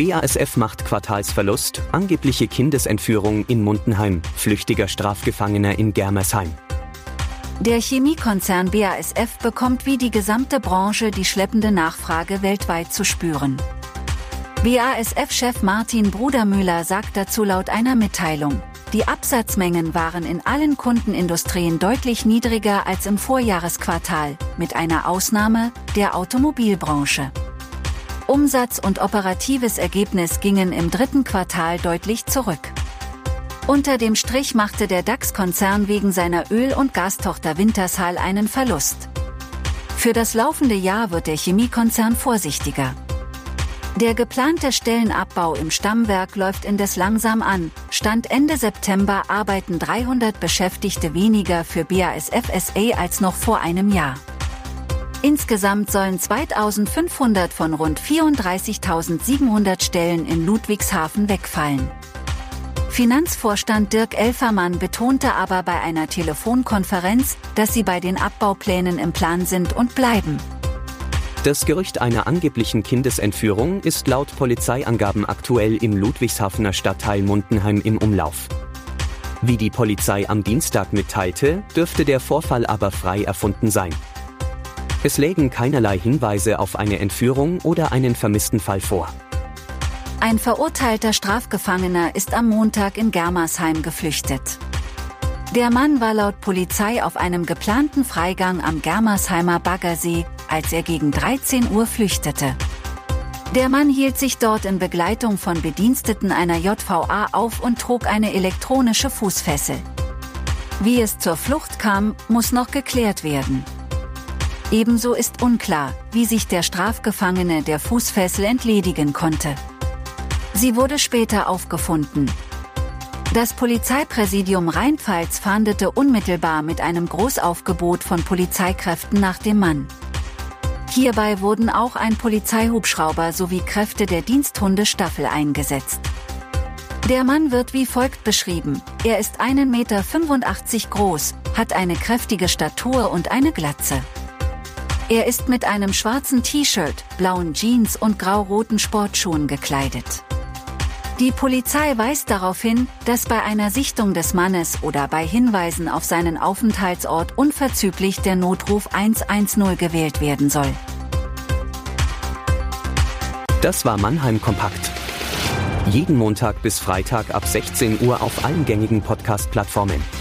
BASF macht Quartalsverlust, angebliche Kindesentführung in Mundenheim, flüchtiger Strafgefangener in Germersheim. Der Chemiekonzern BASF bekommt wie die gesamte Branche die schleppende Nachfrage weltweit zu spüren. BASF-Chef Martin Brudermüller sagt dazu laut einer Mitteilung, die Absatzmengen waren in allen Kundenindustrien deutlich niedriger als im Vorjahresquartal, mit einer Ausnahme, der Automobilbranche. Umsatz und operatives Ergebnis gingen im dritten Quartal deutlich zurück. Unter dem Strich machte der DAX-Konzern wegen seiner Öl- und Gastochter Wintershall einen Verlust. Für das laufende Jahr wird der Chemiekonzern vorsichtiger. Der geplante Stellenabbau im Stammwerk läuft indes langsam an. Stand Ende September arbeiten 300 Beschäftigte weniger für BASF SA als noch vor einem Jahr. Insgesamt sollen 2500 von rund 34.700 Stellen in Ludwigshafen wegfallen. Finanzvorstand Dirk Elfermann betonte aber bei einer Telefonkonferenz, dass sie bei den Abbauplänen im Plan sind und bleiben. Das Gerücht einer angeblichen Kindesentführung ist laut Polizeiangaben aktuell im Ludwigshafener Stadtteil Mundenheim im Umlauf. Wie die Polizei am Dienstag mitteilte, dürfte der Vorfall aber frei erfunden sein. Es lägen keinerlei Hinweise auf eine Entführung oder einen vermissten Fall vor. Ein verurteilter Strafgefangener ist am Montag in Germersheim geflüchtet. Der Mann war laut Polizei auf einem geplanten Freigang am Germersheimer Baggersee, als er gegen 13 Uhr flüchtete. Der Mann hielt sich dort in Begleitung von Bediensteten einer JVA auf und trug eine elektronische Fußfessel. Wie es zur Flucht kam, muss noch geklärt werden. Ebenso ist unklar, wie sich der Strafgefangene der Fußfessel entledigen konnte. Sie wurde später aufgefunden. Das Polizeipräsidium Rheinpfalz fahndete unmittelbar mit einem Großaufgebot von Polizeikräften nach dem Mann. Hierbei wurden auch ein Polizeihubschrauber sowie Kräfte der Diensthundestaffel eingesetzt. Der Mann wird wie folgt beschrieben. Er ist 1,85 Meter groß, hat eine kräftige Statur und eine Glatze. Er ist mit einem schwarzen T-Shirt, blauen Jeans und grau-roten Sportschuhen gekleidet. Die Polizei weist darauf hin, dass bei einer Sichtung des Mannes oder bei Hinweisen auf seinen Aufenthaltsort unverzüglich der Notruf 110 gewählt werden soll. Das war Mannheim Kompakt. Jeden Montag bis Freitag ab 16 Uhr auf allen gängigen Podcast-Plattformen.